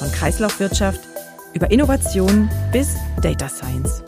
Von Kreislaufwirtschaft über Innovation bis Data Science.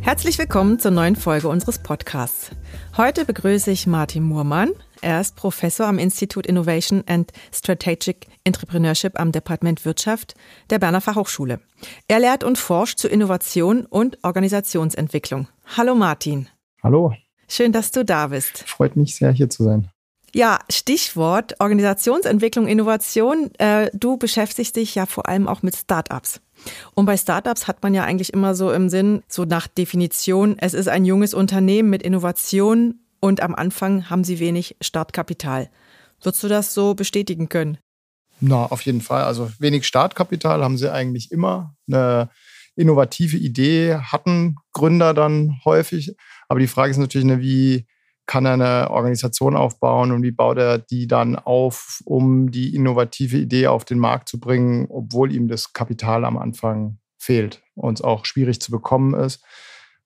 Herzlich willkommen zur neuen Folge unseres Podcasts. Heute begrüße ich Martin Muhrmann. Er ist Professor am Institut Innovation and Strategic Entrepreneurship am Departement Wirtschaft der Berner Fachhochschule. Er lehrt und forscht zu Innovation und Organisationsentwicklung. Hallo Martin. Hallo. Schön, dass du da bist. Freut mich sehr, hier zu sein. Ja, Stichwort Organisationsentwicklung, Innovation. Äh, du beschäftigst dich ja vor allem auch mit Startups. Und bei Startups hat man ja eigentlich immer so im Sinn, so nach Definition, es ist ein junges Unternehmen mit Innovation und am Anfang haben sie wenig Startkapital. Würdest du das so bestätigen können? Na, auf jeden Fall. Also wenig Startkapital haben sie eigentlich immer. Eine innovative Idee hatten Gründer dann häufig. Aber die Frage ist natürlich, ne, wie kann er eine Organisation aufbauen und wie baut er die dann auf, um die innovative Idee auf den Markt zu bringen, obwohl ihm das Kapital am Anfang fehlt und es auch schwierig zu bekommen ist,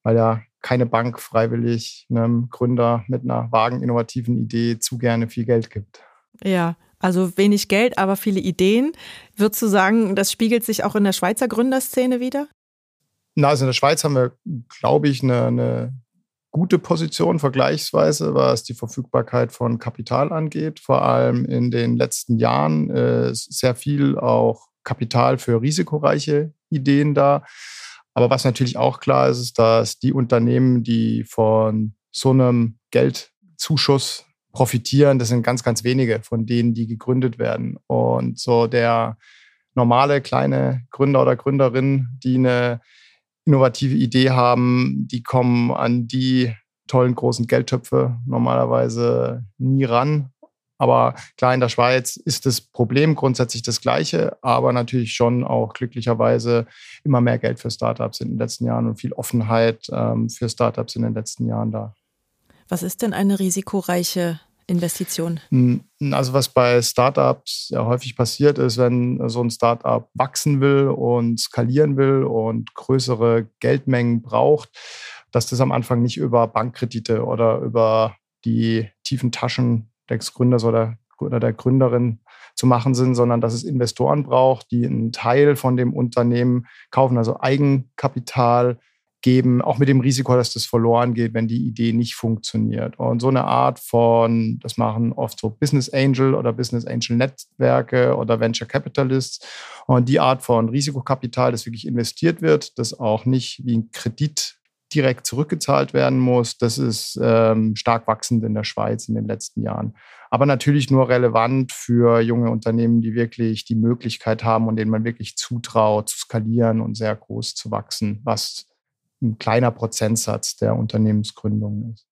weil ja keine Bank freiwillig einem Gründer mit einer vagen innovativen Idee zu gerne viel Geld gibt. Ja, also wenig Geld, aber viele Ideen. Würdest du sagen, das spiegelt sich auch in der Schweizer Gründerszene wieder? Na, also in der Schweiz haben wir, glaube ich, eine, eine gute Position vergleichsweise, was die Verfügbarkeit von Kapital angeht. Vor allem in den letzten Jahren äh, ist sehr viel auch Kapital für risikoreiche Ideen da. Aber was natürlich auch klar ist, ist, dass die Unternehmen, die von so einem Geldzuschuss profitieren, das sind ganz, ganz wenige von denen, die gegründet werden. Und so der normale kleine Gründer oder Gründerin, die eine innovative Idee haben, die kommen an die tollen großen Geldtöpfe normalerweise nie ran. Aber klar, in der Schweiz ist das Problem grundsätzlich das gleiche, aber natürlich schon auch glücklicherweise immer mehr Geld für Startups in den letzten Jahren und viel Offenheit ähm, für Startups in den letzten Jahren da. Was ist denn eine risikoreiche Investition? Also was bei Startups ja häufig passiert ist, wenn so ein Startup wachsen will und skalieren will und größere Geldmengen braucht, dass das am Anfang nicht über Bankkredite oder über die tiefen Taschen des Gründers oder, oder der Gründerin zu machen sind, sondern dass es Investoren braucht, die einen Teil von dem Unternehmen kaufen, also Eigenkapital geben, auch mit dem Risiko, dass das verloren geht, wenn die Idee nicht funktioniert. Und so eine Art von, das machen oft so Business Angel oder Business Angel Netzwerke oder Venture Capitalists. Und die Art von Risikokapital, das wirklich investiert wird, das auch nicht wie ein Kredit direkt zurückgezahlt werden muss, das ist ähm, stark wachsend in der Schweiz in den letzten Jahren. Aber natürlich nur relevant für junge Unternehmen, die wirklich die Möglichkeit haben und denen man wirklich zutraut, zu skalieren und sehr groß zu wachsen, was ein kleiner Prozentsatz der Unternehmensgründungen ist.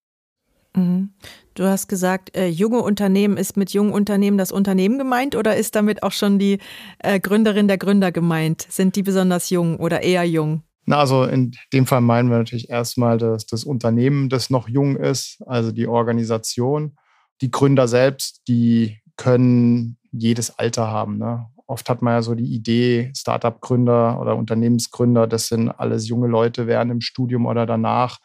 Mhm. Du hast gesagt, äh, junge Unternehmen ist mit jungen Unternehmen das Unternehmen gemeint oder ist damit auch schon die äh, Gründerin der Gründer gemeint? Sind die besonders jung oder eher jung? Na, also in dem Fall meinen wir natürlich erstmal dass das Unternehmen, das noch jung ist, also die Organisation. Die Gründer selbst, die können jedes Alter haben. Ne? Oft hat man ja so die Idee, Startup-Gründer oder Unternehmensgründer, das sind alles junge Leute während im Studium oder danach.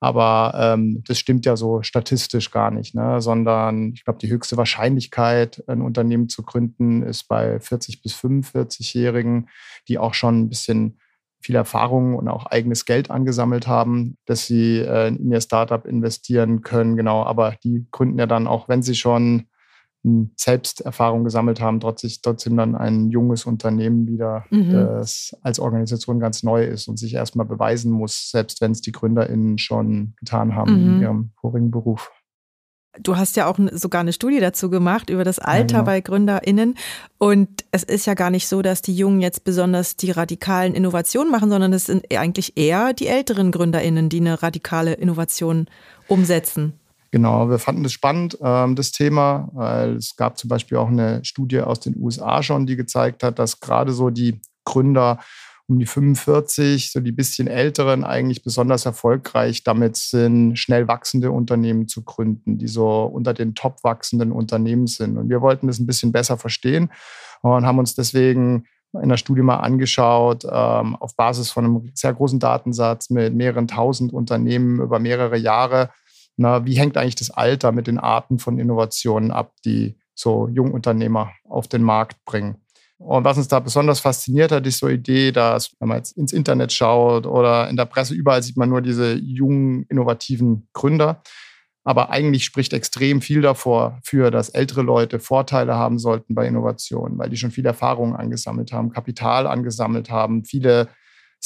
Aber ähm, das stimmt ja so statistisch gar nicht, ne? sondern ich glaube, die höchste Wahrscheinlichkeit, ein Unternehmen zu gründen, ist bei 40 bis 45-Jährigen, die auch schon ein bisschen viel Erfahrung und auch eigenes Geld angesammelt haben, dass sie äh, in ihr Startup investieren können. Genau, aber die gründen ja dann auch, wenn sie schon Selbsterfahrung gesammelt haben, trotzdem dann ein junges Unternehmen wieder, mhm. das als Organisation ganz neu ist und sich erstmal beweisen muss, selbst wenn es die GründerInnen schon getan haben mhm. in ihrem vorigen Beruf. Du hast ja auch sogar eine Studie dazu gemacht über das Alter ja, genau. bei GründerInnen. Und es ist ja gar nicht so, dass die Jungen jetzt besonders die radikalen Innovationen machen, sondern es sind eigentlich eher die älteren GründerInnen, die eine radikale Innovation umsetzen. Genau, wir fanden das spannend, ähm, das Thema, weil es gab zum Beispiel auch eine Studie aus den USA schon, die gezeigt hat, dass gerade so die Gründer um die 45, so die bisschen älteren, eigentlich besonders erfolgreich damit sind, schnell wachsende Unternehmen zu gründen, die so unter den top wachsenden Unternehmen sind. Und wir wollten das ein bisschen besser verstehen und haben uns deswegen in der Studie mal angeschaut, ähm, auf Basis von einem sehr großen Datensatz mit mehreren tausend Unternehmen über mehrere Jahre. Na, wie hängt eigentlich das Alter mit den Arten von Innovationen ab, die so Jungunternehmer auf den Markt bringen? Und was uns da besonders fasziniert hat, ist so eine Idee, dass, wenn man jetzt ins Internet schaut oder in der Presse, überall sieht man nur diese jungen, innovativen Gründer. Aber eigentlich spricht extrem viel davor, für, dass ältere Leute Vorteile haben sollten bei Innovationen, weil die schon viel Erfahrung angesammelt haben, Kapital angesammelt haben, viele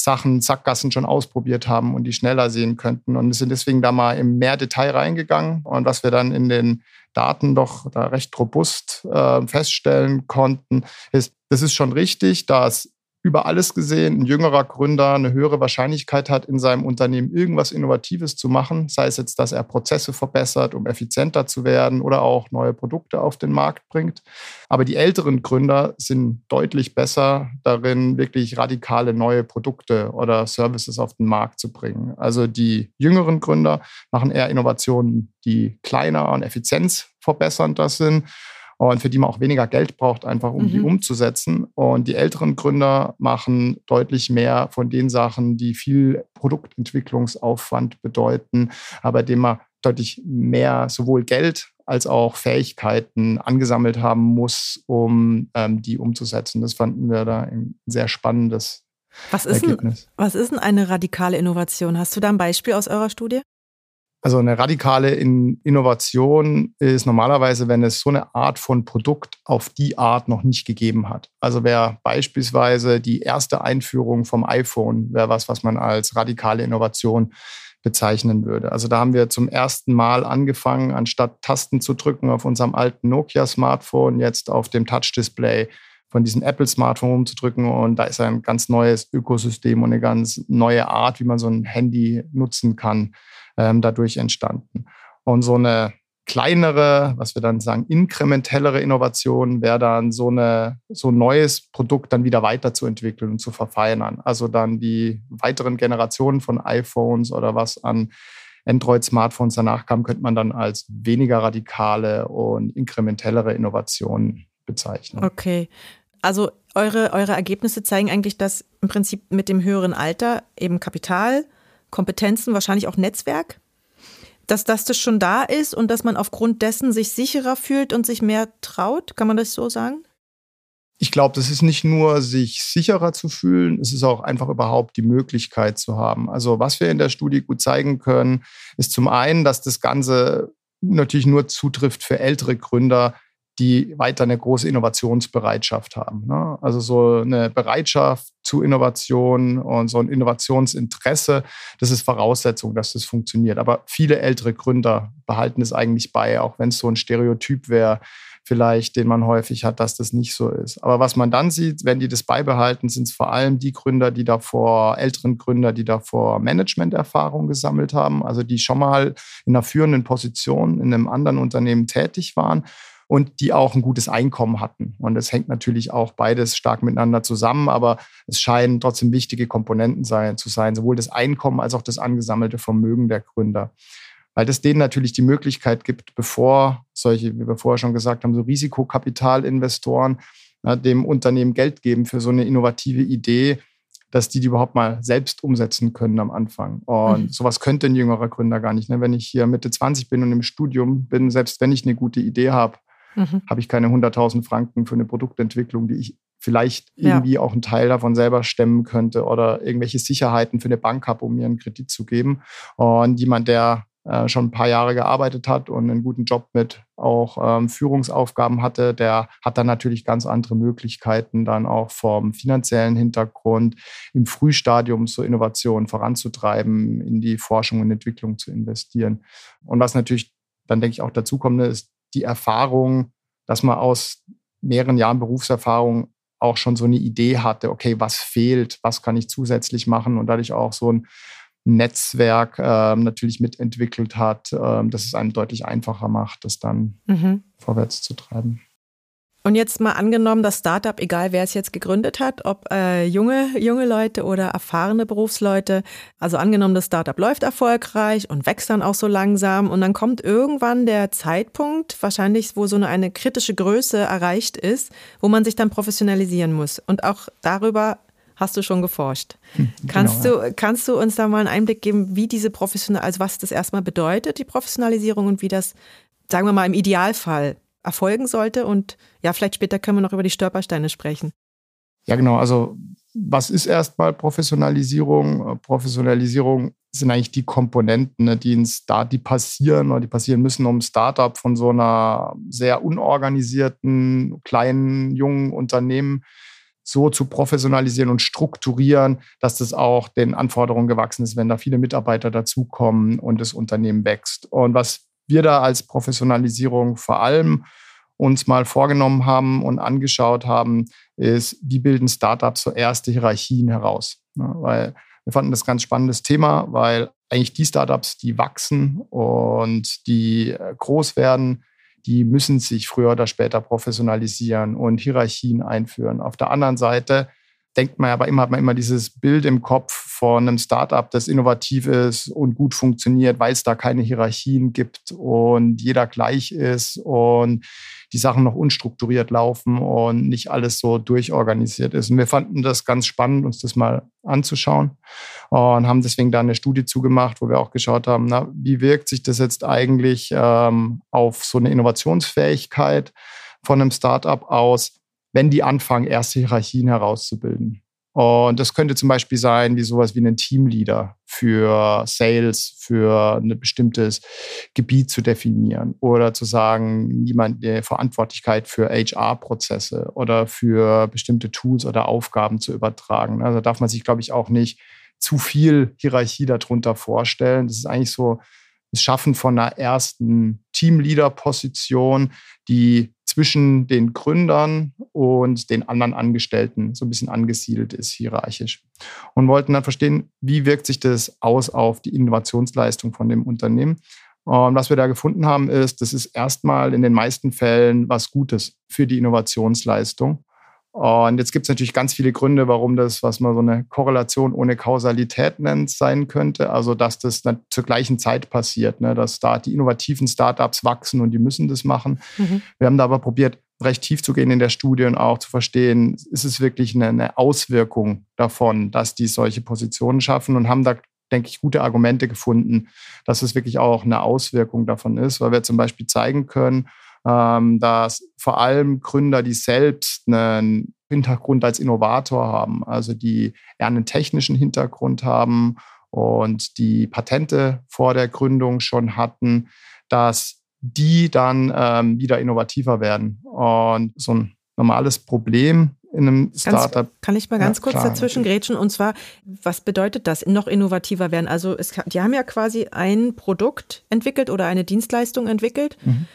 Sachen, Sackgassen schon ausprobiert haben und die schneller sehen könnten. Und sind deswegen da mal im mehr Detail reingegangen. Und was wir dann in den Daten doch da recht robust äh, feststellen konnten, ist, das ist schon richtig, dass über alles gesehen ein jüngerer Gründer eine höhere Wahrscheinlichkeit hat, in seinem Unternehmen irgendwas Innovatives zu machen, sei es jetzt, dass er Prozesse verbessert, um effizienter zu werden oder auch neue Produkte auf den Markt bringt. Aber die älteren Gründer sind deutlich besser darin, wirklich radikale neue Produkte oder Services auf den Markt zu bringen. Also die jüngeren Gründer machen eher Innovationen, die kleiner und effizienzverbessernder sind und für die man auch weniger Geld braucht, einfach um mhm. die umzusetzen. Und die älteren Gründer machen deutlich mehr von den Sachen, die viel Produktentwicklungsaufwand bedeuten, aber dem man deutlich mehr sowohl Geld als auch Fähigkeiten angesammelt haben muss, um ähm, die umzusetzen. Das fanden wir da ein sehr spannendes was ist Ergebnis. Denn, was ist denn eine radikale Innovation? Hast du da ein Beispiel aus eurer Studie? Also eine radikale Innovation ist normalerweise, wenn es so eine Art von Produkt auf die Art noch nicht gegeben hat. Also wäre beispielsweise die erste Einführung vom iPhone, wäre was, was man als radikale Innovation bezeichnen würde. Also da haben wir zum ersten Mal angefangen, anstatt Tasten zu drücken auf unserem alten Nokia-Smartphone, jetzt auf dem Touch-Display von diesem Apple-Smartphone umzudrücken und da ist ein ganz neues Ökosystem und eine ganz neue Art, wie man so ein Handy nutzen kann ähm, dadurch entstanden. Und so eine kleinere, was wir dann sagen, inkrementellere Innovation wäre dann so, eine, so ein neues Produkt dann wieder weiterzuentwickeln und zu verfeinern. Also dann die weiteren Generationen von iPhones oder was an Android-Smartphones danach kam, könnte man dann als weniger radikale und inkrementellere Innovationen bezeichnen. Okay. Also eure, eure Ergebnisse zeigen eigentlich, dass im Prinzip mit dem höheren Alter eben Kapital, Kompetenzen, wahrscheinlich auch Netzwerk, dass, dass das schon da ist und dass man aufgrund dessen sich sicherer fühlt und sich mehr traut. Kann man das so sagen? Ich glaube, das ist nicht nur, sich sicherer zu fühlen, es ist auch einfach überhaupt die Möglichkeit zu haben. Also was wir in der Studie gut zeigen können, ist zum einen, dass das Ganze natürlich nur zutrifft für ältere Gründer, die weiter eine große Innovationsbereitschaft haben. Ne? Also so eine Bereitschaft zu Innovation und so ein Innovationsinteresse, das ist Voraussetzung, dass das funktioniert. Aber viele ältere Gründer behalten es eigentlich bei, auch wenn es so ein Stereotyp wäre, vielleicht, den man häufig hat, dass das nicht so ist. Aber was man dann sieht, wenn die das beibehalten, sind es vor allem die Gründer, die davor, älteren Gründer, die davor Managementerfahrung gesammelt haben, also die schon mal in einer führenden Position in einem anderen Unternehmen tätig waren und die auch ein gutes Einkommen hatten. Und es hängt natürlich auch beides stark miteinander zusammen, aber es scheinen trotzdem wichtige Komponenten sein, zu sein, sowohl das Einkommen als auch das angesammelte Vermögen der Gründer. Weil das denen natürlich die Möglichkeit gibt, bevor solche, wie wir vorher schon gesagt haben, so Risikokapitalinvestoren ja, dem Unternehmen Geld geben für so eine innovative Idee, dass die die überhaupt mal selbst umsetzen können am Anfang. Und mhm. sowas könnte ein jüngerer Gründer gar nicht. Ne? Wenn ich hier Mitte 20 bin und im Studium bin, selbst wenn ich eine gute Idee habe, mhm. habe ich keine 100.000 Franken für eine Produktentwicklung, die ich vielleicht irgendwie ja. auch einen Teil davon selber stemmen könnte oder irgendwelche Sicherheiten für eine Bank habe, um mir einen Kredit zu geben. Und jemand, der äh, schon ein paar Jahre gearbeitet hat und einen guten Job mit auch ähm, Führungsaufgaben hatte, der hat dann natürlich ganz andere Möglichkeiten, dann auch vom finanziellen Hintergrund im Frühstadium zur Innovation voranzutreiben, in die Forschung und Entwicklung zu investieren. Und was natürlich dann, denke ich, auch dazu kommt, ist, die Erfahrung, dass man aus mehreren Jahren Berufserfahrung auch schon so eine Idee hatte, okay, was fehlt, was kann ich zusätzlich machen und dadurch auch so ein, Netzwerk äh, natürlich mitentwickelt hat, äh, dass es einem deutlich einfacher macht, das dann mhm. vorwärts zu treiben. Und jetzt mal angenommen, das Startup, egal wer es jetzt gegründet hat, ob äh, junge, junge Leute oder erfahrene Berufsleute, also angenommen, das Startup läuft erfolgreich und wächst dann auch so langsam und dann kommt irgendwann der Zeitpunkt, wahrscheinlich, wo so eine, eine kritische Größe erreicht ist, wo man sich dann professionalisieren muss. Und auch darüber hast du schon geforscht. Hm, genau, kannst, du, kannst du uns da mal einen Einblick geben, wie diese Professional, also was das erstmal bedeutet, die Professionalisierung und wie das, sagen wir mal, im Idealfall erfolgen sollte. Und ja, vielleicht später können wir noch über die Stolpersteine sprechen. Ja, genau. Also was ist erstmal Professionalisierung? Professionalisierung sind eigentlich die Komponenten, ne, die in Start, die passieren oder die passieren müssen, um Startup von so einer sehr unorganisierten, kleinen, jungen Unternehmen so zu professionalisieren und strukturieren, dass das auch den Anforderungen gewachsen ist, wenn da viele Mitarbeiter dazukommen und das Unternehmen wächst. Und was wir da als Professionalisierung vor allem uns mal vorgenommen haben und angeschaut haben, ist, wie bilden Startups so erste Hierarchien heraus? Weil wir fanden das ganz spannendes Thema, weil eigentlich die Startups, die wachsen und die äh, groß werden, die müssen sich früher oder später professionalisieren und Hierarchien einführen. Auf der anderen Seite denkt man aber immer, hat man immer dieses Bild im Kopf von einem Startup, das innovativ ist und gut funktioniert, weil es da keine Hierarchien gibt und jeder gleich ist und die Sachen noch unstrukturiert laufen und nicht alles so durchorganisiert ist. Und wir fanden das ganz spannend, uns das mal anzuschauen und haben deswegen da eine Studie zugemacht, wo wir auch geschaut haben, na, wie wirkt sich das jetzt eigentlich ähm, auf so eine Innovationsfähigkeit von einem Startup aus, wenn die anfangen, erste Hierarchien herauszubilden. Und das könnte zum Beispiel sein, wie sowas wie einen Teamleader für Sales, für ein bestimmtes Gebiet zu definieren oder zu sagen, jemand der Verantwortlichkeit für HR-Prozesse oder für bestimmte Tools oder Aufgaben zu übertragen. Also darf man sich, glaube ich, auch nicht zu viel Hierarchie darunter vorstellen. Das ist eigentlich so das Schaffen von einer ersten Teamleader-Position, die zwischen den Gründern und den anderen Angestellten so ein bisschen angesiedelt ist, hierarchisch. Und wollten dann verstehen, wie wirkt sich das aus auf die Innovationsleistung von dem Unternehmen. Und was wir da gefunden haben, ist, das ist erstmal in den meisten Fällen was Gutes für die Innovationsleistung. Und jetzt gibt es natürlich ganz viele Gründe, warum das, was man so eine Korrelation ohne Kausalität nennt, sein könnte. Also, dass das zur gleichen Zeit passiert, ne? dass da die innovativen Startups wachsen und die müssen das machen. Mhm. Wir haben da aber probiert, recht tief zu gehen in der Studie und auch zu verstehen, ist es wirklich eine, Auswirkung davon, dass die solche Positionen schaffen und haben da denke ich, gute Argumente gefunden, dass es wirklich auch eine Auswirkung davon ist, weil wir zum Beispiel zeigen können, ähm, dass vor allem Gründer, die selbst einen Hintergrund als Innovator haben, also die eher einen technischen Hintergrund haben und die Patente vor der Gründung schon hatten, dass die dann ähm, wieder innovativer werden. Und so ein normales Problem in einem Startup. Ganz, kann ich mal ganz ja, kurz klar, dazwischen grätschen? Und zwar, was bedeutet das, noch innovativer werden? Also es, die haben ja quasi ein Produkt entwickelt oder eine Dienstleistung entwickelt. Mhm.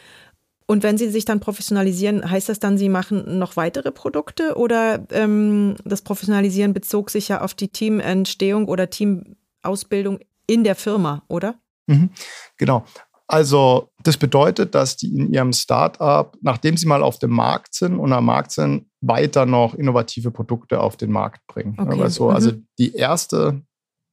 Und wenn Sie sich dann professionalisieren, heißt das dann, Sie machen noch weitere Produkte oder ähm, das Professionalisieren bezog sich ja auf die Teamentstehung oder Teamausbildung in der Firma, oder? Mhm, genau. Also das bedeutet, dass die in ihrem Startup, nachdem sie mal auf dem Markt sind und am Markt sind, weiter noch innovative Produkte auf den Markt bringen. Okay. Also, mhm. also die erste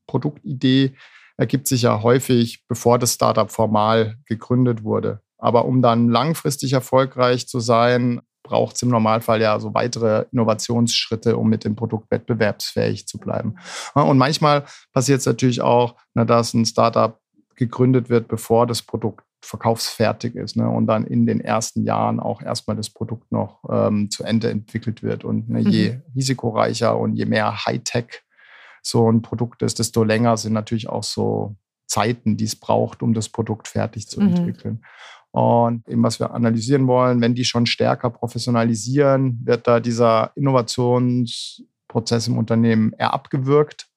Produktidee ergibt sich ja häufig, bevor das Startup formal gegründet wurde. Aber um dann langfristig erfolgreich zu sein, braucht es im Normalfall ja so weitere Innovationsschritte, um mit dem Produkt wettbewerbsfähig zu bleiben. Und manchmal passiert es natürlich auch, dass ein Startup gegründet wird, bevor das Produkt verkaufsfertig ist ne, und dann in den ersten Jahren auch erstmal das Produkt noch ähm, zu Ende entwickelt wird. Und ne, je mhm. risikoreicher und je mehr Hightech so ein Produkt ist, desto länger sind natürlich auch so Zeiten, die es braucht, um das Produkt fertig zu mhm. entwickeln. Und eben, was wir analysieren wollen, wenn die schon stärker professionalisieren, wird da dieser Innovationsprozess im Unternehmen eher abgewürgt?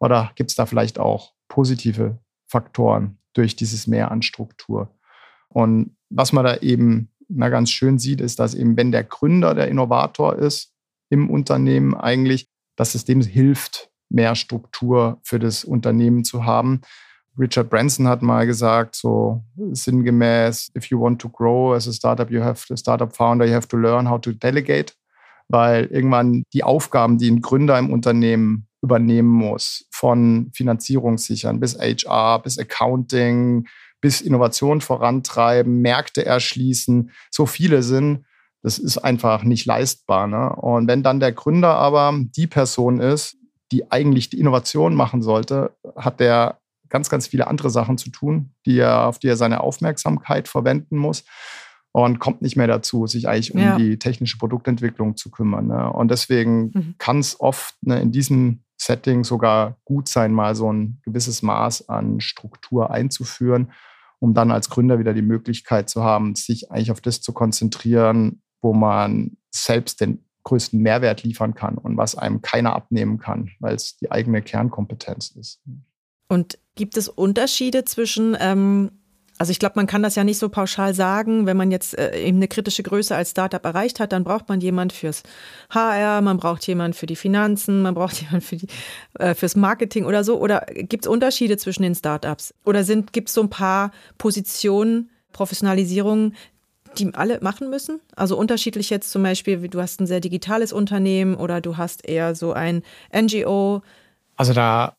Oder gibt es da vielleicht auch positive Faktoren durch dieses Mehr an Struktur? Und was man da eben na, ganz schön sieht, ist, dass eben, wenn der Gründer der Innovator ist im Unternehmen, eigentlich das System hilft, mehr Struktur für das Unternehmen zu haben. Richard Branson hat mal gesagt, so sinngemäß, if you want to grow as a startup, you have, a startup founder, you have to learn how to delegate, weil irgendwann die Aufgaben, die ein Gründer im Unternehmen übernehmen muss, von Finanzierung sichern bis HR, bis Accounting, bis Innovation vorantreiben, Märkte erschließen, so viele sind, das ist einfach nicht leistbar. Ne? Und wenn dann der Gründer aber die Person ist, die eigentlich die Innovation machen sollte, hat der ganz, ganz viele andere Sachen zu tun, die er, auf die er seine Aufmerksamkeit verwenden muss und kommt nicht mehr dazu, sich eigentlich um ja. die technische Produktentwicklung zu kümmern. Ne? Und deswegen mhm. kann es oft ne, in diesem Setting sogar gut sein, mal so ein gewisses Maß an Struktur einzuführen, um dann als Gründer wieder die Möglichkeit zu haben, sich eigentlich auf das zu konzentrieren, wo man selbst den größten Mehrwert liefern kann und was einem keiner abnehmen kann, weil es die eigene Kernkompetenz ist. Und gibt es Unterschiede zwischen, ähm, also ich glaube, man kann das ja nicht so pauschal sagen, wenn man jetzt äh, eben eine kritische Größe als Startup erreicht hat, dann braucht man jemand fürs HR, man braucht jemand für die Finanzen, man braucht jemand für die, äh, fürs Marketing oder so. Oder gibt es Unterschiede zwischen den Startups? Oder gibt es so ein paar Positionen, Professionalisierungen, die alle machen müssen? Also unterschiedlich jetzt zum Beispiel, du hast ein sehr digitales Unternehmen oder du hast eher so ein NGO. Also da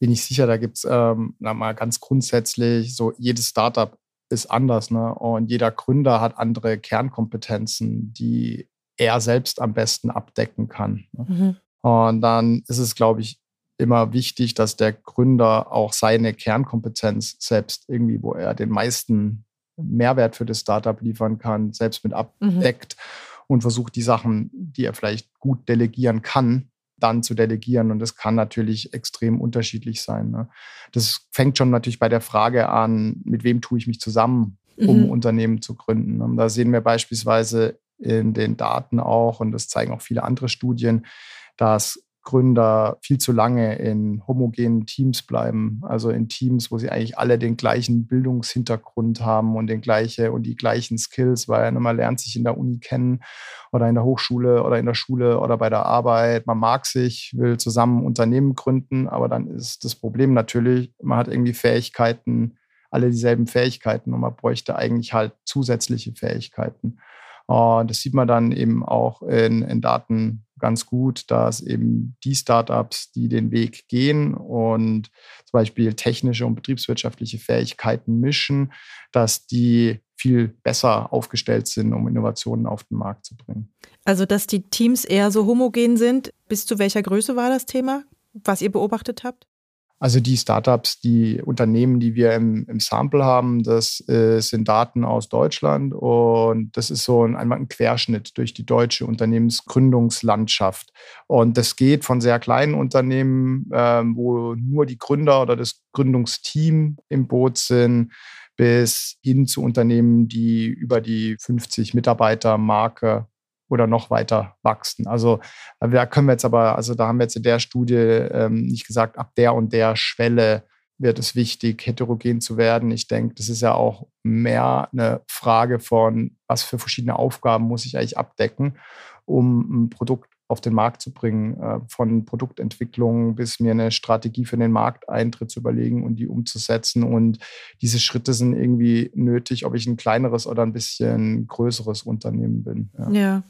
bin ich sicher, da gibt es ähm, mal ganz grundsätzlich so, jedes Startup ist anders, ne? Und jeder Gründer hat andere Kernkompetenzen, die er selbst am besten abdecken kann. Ne? Mhm. Und dann ist es, glaube ich, immer wichtig, dass der Gründer auch seine Kernkompetenz selbst irgendwie, wo er den meisten Mehrwert für das Startup liefern kann, selbst mit mhm. abdeckt mhm. und versucht, die Sachen, die er vielleicht gut delegieren kann, dann zu delegieren. Und das kann natürlich extrem unterschiedlich sein. Ne? Das fängt schon natürlich bei der Frage an, mit wem tue ich mich zusammen, um mhm. Unternehmen zu gründen. Und da sehen wir beispielsweise in den Daten auch, und das zeigen auch viele andere Studien, dass Gründer viel zu lange in homogenen Teams bleiben, also in Teams, wo sie eigentlich alle den gleichen Bildungshintergrund haben und den gleiche und die gleichen Skills, weil man lernt sich in der Uni kennen oder in der Hochschule oder in der Schule oder bei der Arbeit. Man mag sich, will zusammen Unternehmen gründen, aber dann ist das Problem natürlich, man hat irgendwie Fähigkeiten, alle dieselben Fähigkeiten und man bräuchte eigentlich halt zusätzliche Fähigkeiten. Und das sieht man dann eben auch in, in Daten ganz gut, dass eben die Startups, die den Weg gehen und zum Beispiel technische und betriebswirtschaftliche Fähigkeiten mischen, dass die viel besser aufgestellt sind, um Innovationen auf den Markt zu bringen. Also, dass die Teams eher so homogen sind. Bis zu welcher Größe war das Thema, was ihr beobachtet habt? Also die Startups, die Unternehmen, die wir im, im Sample haben, das äh, sind Daten aus Deutschland und das ist so ein, einmal ein Querschnitt durch die deutsche Unternehmensgründungslandschaft. Und das geht von sehr kleinen Unternehmen, äh, wo nur die Gründer oder das Gründungsteam im Boot sind, bis hin zu Unternehmen, die über die 50 Mitarbeiter-Marke oder noch weiter wachsen. Also da können wir jetzt aber, also da haben wir jetzt in der Studie ähm, nicht gesagt, ab der und der Schwelle wird es wichtig, heterogen zu werden. Ich denke, das ist ja auch mehr eine Frage von, was für verschiedene Aufgaben muss ich eigentlich abdecken, um ein Produkt auf den Markt zu bringen, äh, von Produktentwicklung bis mir eine Strategie für den Markteintritt zu überlegen und die umzusetzen. Und diese Schritte sind irgendwie nötig, ob ich ein kleineres oder ein bisschen größeres Unternehmen bin. Ja. ja.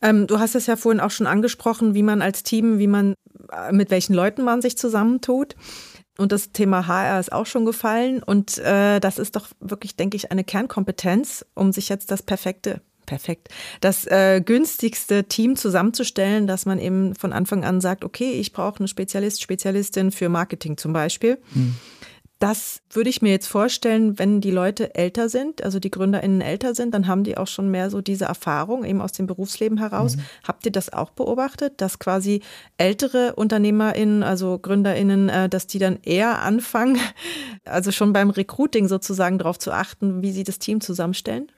Ähm, du hast es ja vorhin auch schon angesprochen, wie man als Team, wie man, äh, mit welchen Leuten man sich zusammentut. Und das Thema HR ist auch schon gefallen. Und äh, das ist doch wirklich, denke ich, eine Kernkompetenz, um sich jetzt das perfekte perfekt, das äh, günstigste Team zusammenzustellen, dass man eben von Anfang an sagt, okay, ich brauche eine Spezialist, Spezialistin für Marketing zum Beispiel. Hm. Das würde ich mir jetzt vorstellen, wenn die Leute älter sind, also die GründerInnen älter sind, dann haben die auch schon mehr so diese Erfahrung eben aus dem Berufsleben heraus. Mhm. Habt ihr das auch beobachtet, dass quasi ältere UnternehmerInnen, also GründerInnen, äh, dass die dann eher anfangen, also schon beim Recruiting sozusagen darauf zu achten, wie sie das Team zusammenstellen?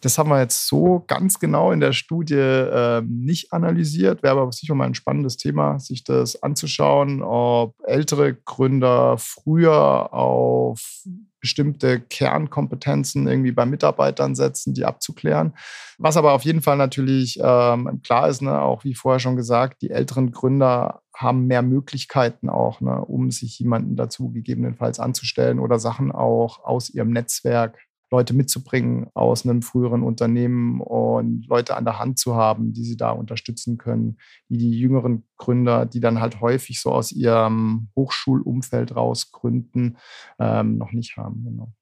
Das haben wir jetzt so ganz genau in der Studie äh, nicht analysiert. Wäre aber sicher mal ein spannendes Thema, sich das anzuschauen, ob ältere Gründer früher auf bestimmte Kernkompetenzen irgendwie bei Mitarbeitern setzen, die abzuklären. Was aber auf jeden Fall natürlich ähm, klar ist, ne, auch wie vorher schon gesagt, die älteren Gründer haben mehr Möglichkeiten auch, ne, um sich jemanden dazu gegebenenfalls anzustellen oder Sachen auch aus ihrem Netzwerk Leute mitzubringen aus einem früheren Unternehmen und Leute an der Hand zu haben, die sie da unterstützen können, die die jüngeren Gründer, die dann halt häufig so aus ihrem Hochschulumfeld raus gründen, ähm, noch nicht haben. Genau.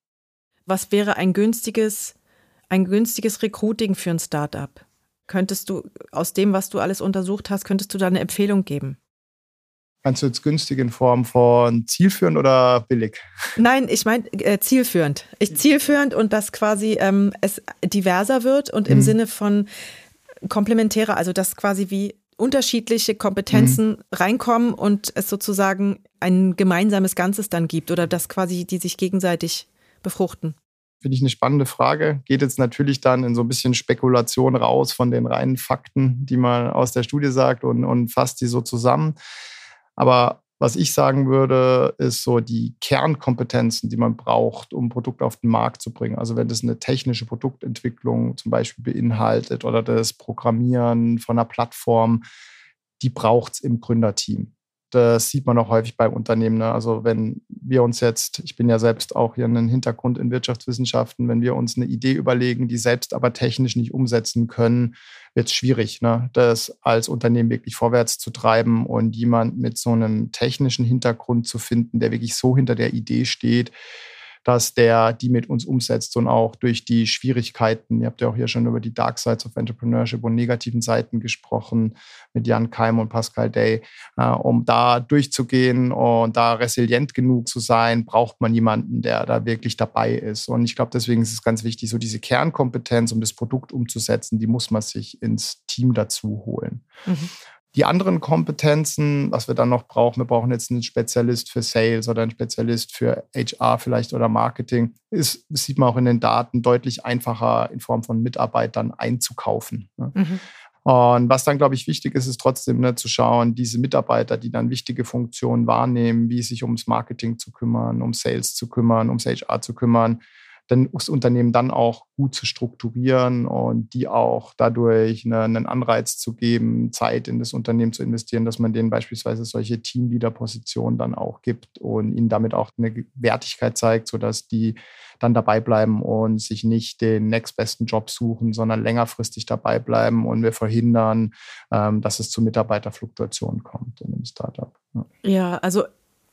Was wäre ein günstiges, ein günstiges Recruiting für ein Startup? Könntest du aus dem, was du alles untersucht hast, könntest du da eine Empfehlung geben? Meinst du jetzt günstig in Form von zielführend oder billig? Nein, ich meine äh, zielführend. Ich zielführend und dass quasi ähm, es diverser wird und im mhm. Sinne von komplementärer, also dass quasi wie unterschiedliche Kompetenzen mhm. reinkommen und es sozusagen ein gemeinsames Ganzes dann gibt oder dass quasi die sich gegenseitig befruchten. Finde ich eine spannende Frage. Geht jetzt natürlich dann in so ein bisschen Spekulation raus von den reinen Fakten, die man aus der Studie sagt und, und fasst die so zusammen. Aber was ich sagen würde, ist so die Kernkompetenzen, die man braucht, um ein Produkt auf den Markt zu bringen. Also wenn das eine technische Produktentwicklung zum Beispiel beinhaltet oder das Programmieren von einer Plattform, die braucht es im Gründerteam das sieht man auch häufig bei Unternehmen. Ne? Also wenn wir uns jetzt, ich bin ja selbst auch hier einen Hintergrund in Wirtschaftswissenschaften, wenn wir uns eine Idee überlegen, die selbst aber technisch nicht umsetzen können, wird es schwierig, ne? das als Unternehmen wirklich vorwärts zu treiben und jemand mit so einem technischen Hintergrund zu finden, der wirklich so hinter der Idee steht, dass der die mit uns umsetzt und auch durch die Schwierigkeiten, ihr habt ja auch hier schon über die Dark Sides of Entrepreneurship und negativen Seiten gesprochen mit Jan Keim und Pascal Day, äh, um da durchzugehen und da resilient genug zu sein, braucht man jemanden, der da wirklich dabei ist. Und ich glaube, deswegen ist es ganz wichtig, so diese Kernkompetenz, um das Produkt umzusetzen, die muss man sich ins Team dazu holen. Mhm. Die anderen Kompetenzen, was wir dann noch brauchen, wir brauchen jetzt einen Spezialist für Sales oder einen Spezialist für HR vielleicht oder Marketing, ist, das sieht man auch in den Daten, deutlich einfacher in Form von Mitarbeitern einzukaufen. Ne? Mhm. Und was dann, glaube ich, wichtig ist, ist trotzdem ne, zu schauen, diese Mitarbeiter, die dann wichtige Funktionen wahrnehmen, wie sich ums Marketing zu kümmern, um Sales zu kümmern, ums HR zu kümmern, dann das Unternehmen dann auch gut zu strukturieren und die auch dadurch eine, einen Anreiz zu geben, Zeit in das Unternehmen zu investieren, dass man denen beispielsweise solche Teamleader-Positionen dann auch gibt und ihnen damit auch eine Wertigkeit zeigt, sodass die dann dabei bleiben und sich nicht den nächstbesten Job suchen, sondern längerfristig dabei bleiben und wir verhindern, ähm, dass es zu Mitarbeiterfluktuationen kommt in dem Startup. Ja, ja also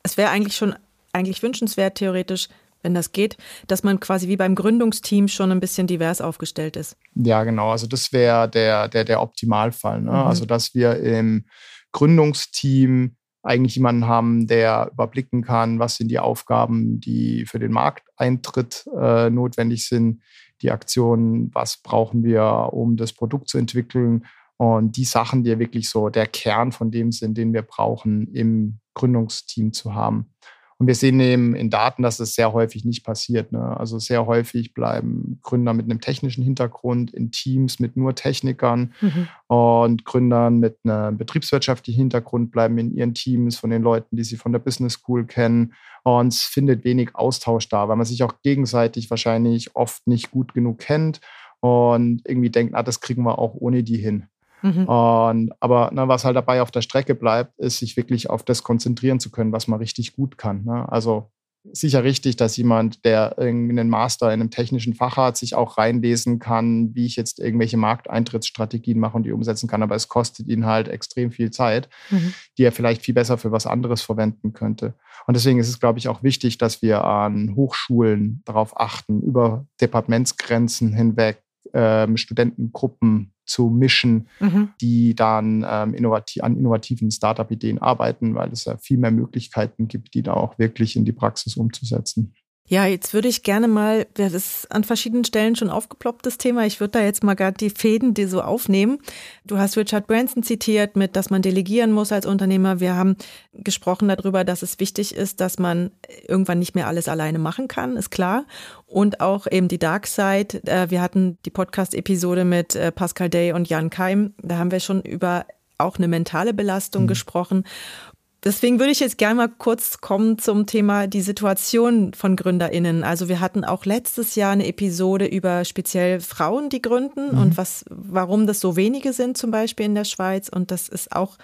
es wäre eigentlich schon eigentlich wünschenswert, theoretisch, wenn das geht, dass man quasi wie beim Gründungsteam schon ein bisschen divers aufgestellt ist. Ja, genau. Also das wäre der, der, der Optimalfall. Ne? Mhm. Also dass wir im Gründungsteam eigentlich jemanden haben, der überblicken kann, was sind die Aufgaben, die für den Markteintritt äh, notwendig sind, die Aktionen, was brauchen wir, um das Produkt zu entwickeln und die Sachen, die wirklich so der Kern von dem sind, den wir brauchen, im Gründungsteam zu haben. Und wir sehen eben in Daten, dass es sehr häufig nicht passiert. Ne? Also sehr häufig bleiben Gründer mit einem technischen Hintergrund in Teams mit nur Technikern mhm. und Gründern mit einem betriebswirtschaftlichen Hintergrund bleiben in ihren Teams von den Leuten, die sie von der Business School kennen. Und es findet wenig Austausch da, weil man sich auch gegenseitig wahrscheinlich oft nicht gut genug kennt und irgendwie denkt, ah, das kriegen wir auch ohne die hin. Mhm. Und, aber ne, was halt dabei auf der Strecke bleibt, ist, sich wirklich auf das konzentrieren zu können, was man richtig gut kann. Ne? Also sicher richtig, dass jemand, der einen Master in einem technischen Fach hat, sich auch reinlesen kann, wie ich jetzt irgendwelche Markteintrittsstrategien mache und die umsetzen kann. Aber es kostet ihn halt extrem viel Zeit, mhm. die er vielleicht viel besser für was anderes verwenden könnte. Und deswegen ist es, glaube ich, auch wichtig, dass wir an Hochschulen darauf achten, über Departementsgrenzen hinweg ähm, Studentengruppen zu mischen, mhm. die dann ähm, innovativ, an innovativen Startup-Ideen arbeiten, weil es ja viel mehr Möglichkeiten gibt, die da auch wirklich in die Praxis umzusetzen. Ja, jetzt würde ich gerne mal, das ist an verschiedenen Stellen schon aufgeploppt, das Thema. Ich würde da jetzt mal gerade die Fäden, die so aufnehmen. Du hast Richard Branson zitiert mit, dass man delegieren muss als Unternehmer. Wir haben gesprochen darüber, dass es wichtig ist, dass man irgendwann nicht mehr alles alleine machen kann, ist klar. Und auch eben die Dark Side. Äh, wir hatten die Podcast-Episode mit äh, Pascal Day und Jan Keim. Da haben wir schon über auch eine mentale Belastung mhm. gesprochen. Deswegen würde ich jetzt gerne mal kurz kommen zum Thema die Situation von GründerInnen. Also wir hatten auch letztes Jahr eine Episode über speziell Frauen, die gründen mhm. und was, warum das so wenige sind zum Beispiel in der Schweiz. Und das ist auch,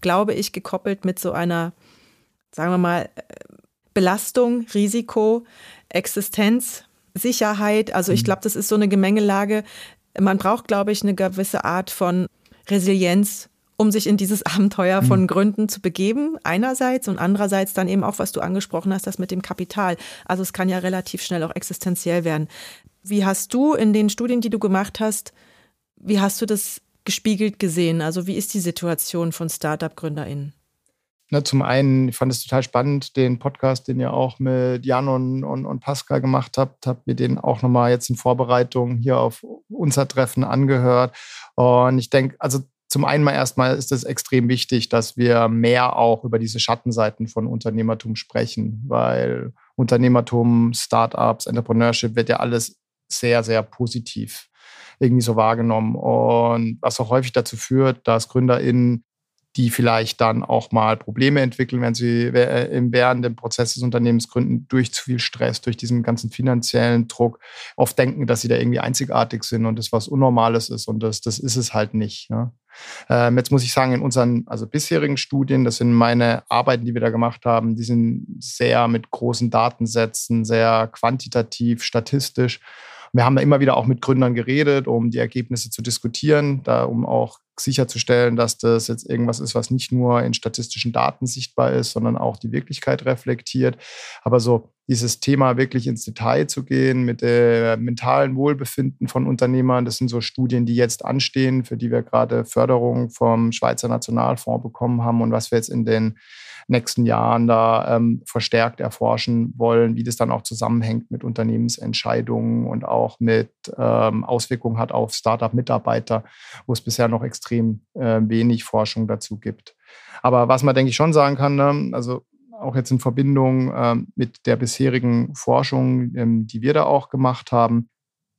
glaube ich, gekoppelt mit so einer, sagen wir mal, Belastung, Risiko, Existenz, Sicherheit. Also ich mhm. glaube, das ist so eine Gemengelage. Man braucht, glaube ich, eine gewisse Art von Resilienz um sich in dieses Abenteuer von mhm. Gründen zu begeben, einerseits und andererseits dann eben auch, was du angesprochen hast, das mit dem Kapital. Also es kann ja relativ schnell auch existenziell werden. Wie hast du in den Studien, die du gemacht hast, wie hast du das gespiegelt gesehen? Also wie ist die Situation von Startup-GründerInnen? Na, zum einen, ich fand es total spannend, den Podcast, den ihr auch mit Jan und, und, und Pascal gemacht habt, habt mir den auch nochmal jetzt in Vorbereitung hier auf unser Treffen angehört. Und ich denke, also zum einen mal erstmal ist es extrem wichtig, dass wir mehr auch über diese Schattenseiten von Unternehmertum sprechen, weil Unternehmertum, Startups, Entrepreneurship wird ja alles sehr, sehr positiv irgendwie so wahrgenommen. Und was auch häufig dazu führt, dass GründerInnen die vielleicht dann auch mal Probleme entwickeln, wenn sie äh, während dem Prozess des Unternehmens gründen, durch zu viel Stress, durch diesen ganzen finanziellen Druck, oft denken, dass sie da irgendwie einzigartig sind und das was Unnormales ist und das, das ist es halt nicht. Ja. Ähm, jetzt muss ich sagen, in unseren also bisherigen Studien, das sind meine Arbeiten, die wir da gemacht haben, die sind sehr mit großen Datensätzen, sehr quantitativ, statistisch. Wir haben da immer wieder auch mit Gründern geredet, um die Ergebnisse zu diskutieren, da, um auch sicherzustellen, dass das jetzt irgendwas ist, was nicht nur in statistischen Daten sichtbar ist, sondern auch die Wirklichkeit reflektiert. Aber so dieses Thema wirklich ins Detail zu gehen mit dem mentalen Wohlbefinden von Unternehmern, das sind so Studien, die jetzt anstehen, für die wir gerade Förderung vom Schweizer Nationalfonds bekommen haben und was wir jetzt in den nächsten Jahren da ähm, verstärkt erforschen wollen, wie das dann auch zusammenhängt mit Unternehmensentscheidungen und auch mit ähm, Auswirkungen hat auf Startup-Mitarbeiter, wo es bisher noch extrem äh, wenig Forschung dazu gibt. Aber was man, denke ich, schon sagen kann, ne, also auch jetzt in Verbindung ähm, mit der bisherigen Forschung, ähm, die wir da auch gemacht haben.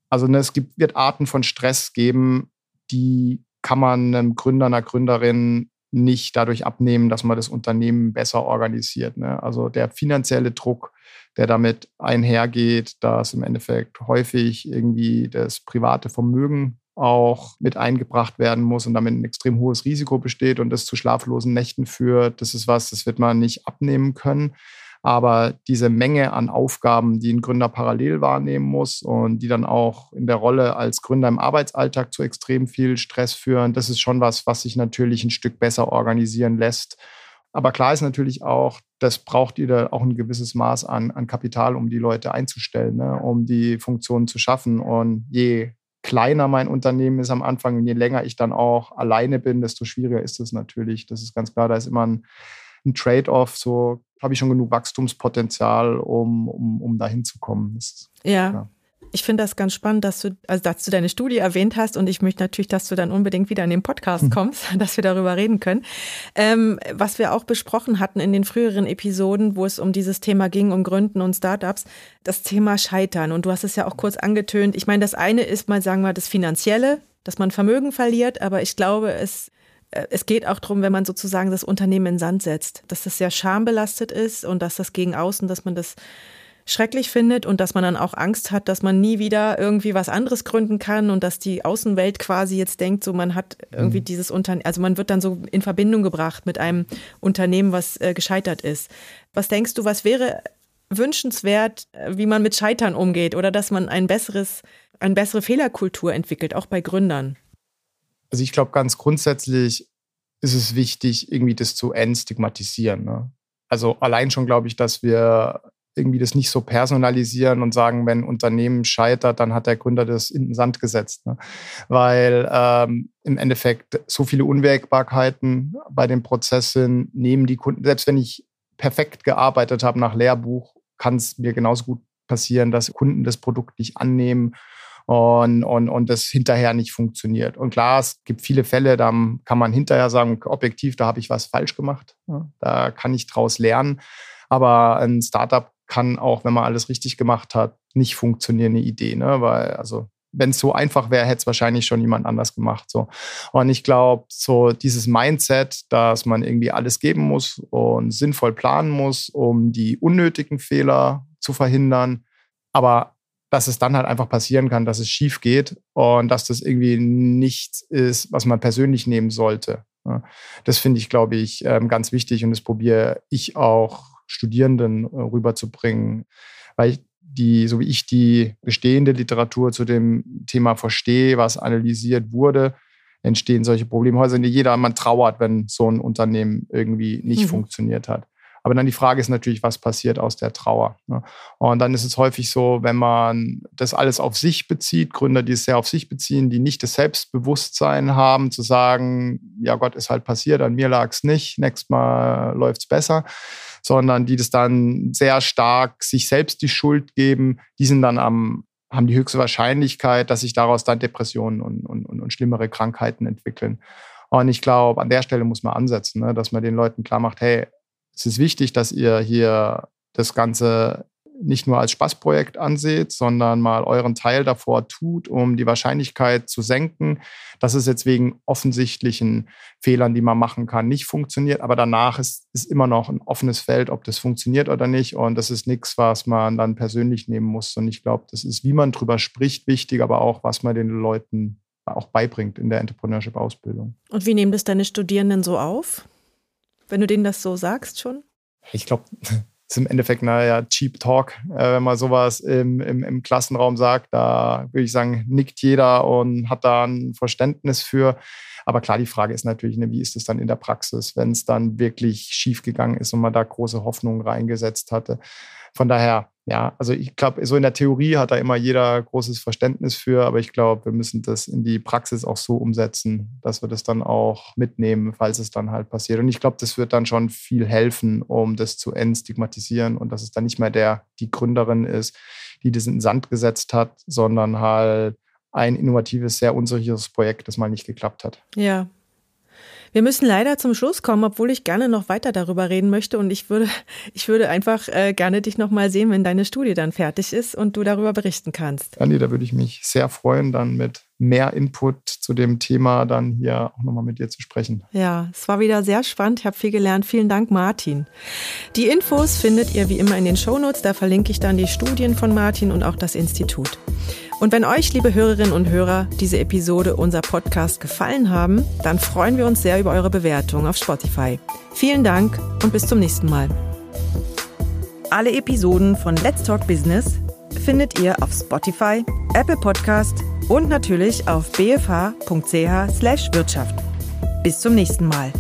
Also ne, es gibt, wird Arten von Stress geben, die kann man einem Gründer, einer Gründerin nicht dadurch abnehmen, dass man das Unternehmen besser organisiert. Ne? Also der finanzielle Druck, der damit einhergeht, dass im Endeffekt häufig irgendwie das private Vermögen auch mit eingebracht werden muss und damit ein extrem hohes Risiko besteht und das zu schlaflosen Nächten führt, das ist was, das wird man nicht abnehmen können. Aber diese Menge an Aufgaben, die ein Gründer parallel wahrnehmen muss und die dann auch in der Rolle als Gründer im Arbeitsalltag zu extrem viel Stress führen, das ist schon was, was sich natürlich ein Stück besser organisieren lässt. Aber klar ist natürlich auch, das braucht ihr auch ein gewisses Maß an, an Kapital, um die Leute einzustellen, ne? um die Funktionen zu schaffen. Und je kleiner mein Unternehmen ist am Anfang und je länger ich dann auch alleine bin, desto schwieriger ist es natürlich. Das ist ganz klar, da ist immer ein, ein Trade-off, so habe ich schon genug Wachstumspotenzial, um, um, um dahin zu kommen. Ist, ja. ja. Ich finde das ganz spannend, dass du, also dass du deine Studie erwähnt hast und ich möchte natürlich, dass du dann unbedingt wieder in den Podcast hm. kommst, dass wir darüber reden können. Ähm, was wir auch besprochen hatten in den früheren Episoden, wo es um dieses Thema ging, um Gründen und Startups, das Thema Scheitern. Und du hast es ja auch kurz angetönt. Ich meine, das eine ist mal, sagen wir, das Finanzielle, dass man Vermögen verliert, aber ich glaube, es äh, es geht auch darum, wenn man sozusagen das Unternehmen in Sand setzt, dass das sehr schambelastet ist und dass das gegen außen, dass man das schrecklich findet und dass man dann auch Angst hat, dass man nie wieder irgendwie was anderes gründen kann und dass die Außenwelt quasi jetzt denkt, so man hat irgendwie mhm. dieses Unternehmen, also man wird dann so in Verbindung gebracht mit einem Unternehmen, was äh, gescheitert ist. Was denkst du, was wäre wünschenswert, äh, wie man mit Scheitern umgeht oder dass man ein besseres, eine bessere Fehlerkultur entwickelt, auch bei Gründern? Also ich glaube, ganz grundsätzlich ist es wichtig, irgendwie das zu entstigmatisieren. Ne? Also allein schon glaube ich, dass wir irgendwie das nicht so personalisieren und sagen, wenn ein Unternehmen scheitert, dann hat der Gründer das in den Sand gesetzt. Ne? Weil ähm, im Endeffekt so viele Unwägbarkeiten bei dem Prozess sind, nehmen die Kunden, selbst wenn ich perfekt gearbeitet habe nach Lehrbuch, kann es mir genauso gut passieren, dass Kunden das Produkt nicht annehmen und, und, und das hinterher nicht funktioniert. Und klar, es gibt viele Fälle, da kann man hinterher sagen, objektiv, da habe ich was falsch gemacht. Da kann ich draus lernen. Aber ein Startup kann auch, wenn man alles richtig gemacht hat, nicht funktionieren, eine Idee. Ne? Weil, also wenn es so einfach wäre, hätte es wahrscheinlich schon jemand anders gemacht. So. Und ich glaube, so dieses Mindset, dass man irgendwie alles geben muss und sinnvoll planen muss, um die unnötigen Fehler zu verhindern, aber dass es dann halt einfach passieren kann, dass es schief geht und dass das irgendwie nichts ist, was man persönlich nehmen sollte. Das finde ich, glaube ich, ähm, ganz wichtig und das probiere ich auch Studierenden äh, rüberzubringen, weil ich die, so wie ich die bestehende Literatur zu dem Thema verstehe, was analysiert wurde, entstehen solche Probleme. Heute nicht jeder, man trauert, wenn so ein Unternehmen irgendwie nicht mhm. funktioniert hat. Aber dann die Frage ist natürlich, was passiert aus der Trauer. Ne? Und dann ist es häufig so, wenn man das alles auf sich bezieht, Gründer, die es sehr auf sich beziehen, die nicht das Selbstbewusstsein haben, zu sagen, ja Gott, ist halt passiert, an mir lag es nicht, nächstes Mal läuft es besser sondern die das dann sehr stark sich selbst die Schuld geben, die sind dann am, haben die höchste Wahrscheinlichkeit, dass sich daraus dann Depressionen und, und, und schlimmere Krankheiten entwickeln. Und ich glaube, an der Stelle muss man ansetzen, ne, dass man den Leuten klar macht, hey, es ist wichtig, dass ihr hier das Ganze nicht nur als Spaßprojekt anseht, sondern mal euren Teil davor tut, um die Wahrscheinlichkeit zu senken, dass es jetzt wegen offensichtlichen Fehlern, die man machen kann, nicht funktioniert. Aber danach ist, ist immer noch ein offenes Feld, ob das funktioniert oder nicht. Und das ist nichts, was man dann persönlich nehmen muss. Und ich glaube, das ist, wie man drüber spricht, wichtig, aber auch, was man den Leuten auch beibringt in der Entrepreneurship-Ausbildung. Und wie nehmen das deine Studierenden so auf? Wenn du denen das so sagst schon? Ich glaube, ist im Endeffekt, naja, Cheap Talk, äh, wenn man sowas im, im, im Klassenraum sagt. Da würde ich sagen, nickt jeder und hat da ein Verständnis für. Aber klar, die Frage ist natürlich, ne, wie ist es dann in der Praxis, wenn es dann wirklich schief gegangen ist und man da große Hoffnungen reingesetzt hatte. Von daher, ja, also ich glaube, so in der Theorie hat da immer jeder großes Verständnis für, aber ich glaube, wir müssen das in die Praxis auch so umsetzen, dass wir das dann auch mitnehmen, falls es dann halt passiert. Und ich glaube, das wird dann schon viel helfen, um das zu entstigmatisieren und dass es dann nicht mehr der, die Gründerin ist, die das in den Sand gesetzt hat, sondern halt ein innovatives, sehr unsicheres Projekt, das mal nicht geklappt hat. Ja, wir müssen leider zum Schluss kommen, obwohl ich gerne noch weiter darüber reden möchte. Und ich würde, ich würde einfach äh, gerne dich noch mal sehen, wenn deine Studie dann fertig ist und du darüber berichten kannst. Andi, da würde ich mich sehr freuen, dann mit mehr Input zu dem Thema dann hier auch nochmal mit dir zu sprechen. Ja, es war wieder sehr spannend. Ich habe viel gelernt. Vielen Dank, Martin. Die Infos findet ihr wie immer in den Shownotes. Da verlinke ich dann die Studien von Martin und auch das Institut. Und wenn euch, liebe Hörerinnen und Hörer, diese Episode unser Podcast gefallen haben, dann freuen wir uns sehr über eure Bewertung auf Spotify. Vielen Dank und bis zum nächsten Mal. Alle Episoden von Let's Talk Business findet ihr auf Spotify, Apple Podcast und natürlich auf bfh.ch/wirtschaft. Bis zum nächsten Mal.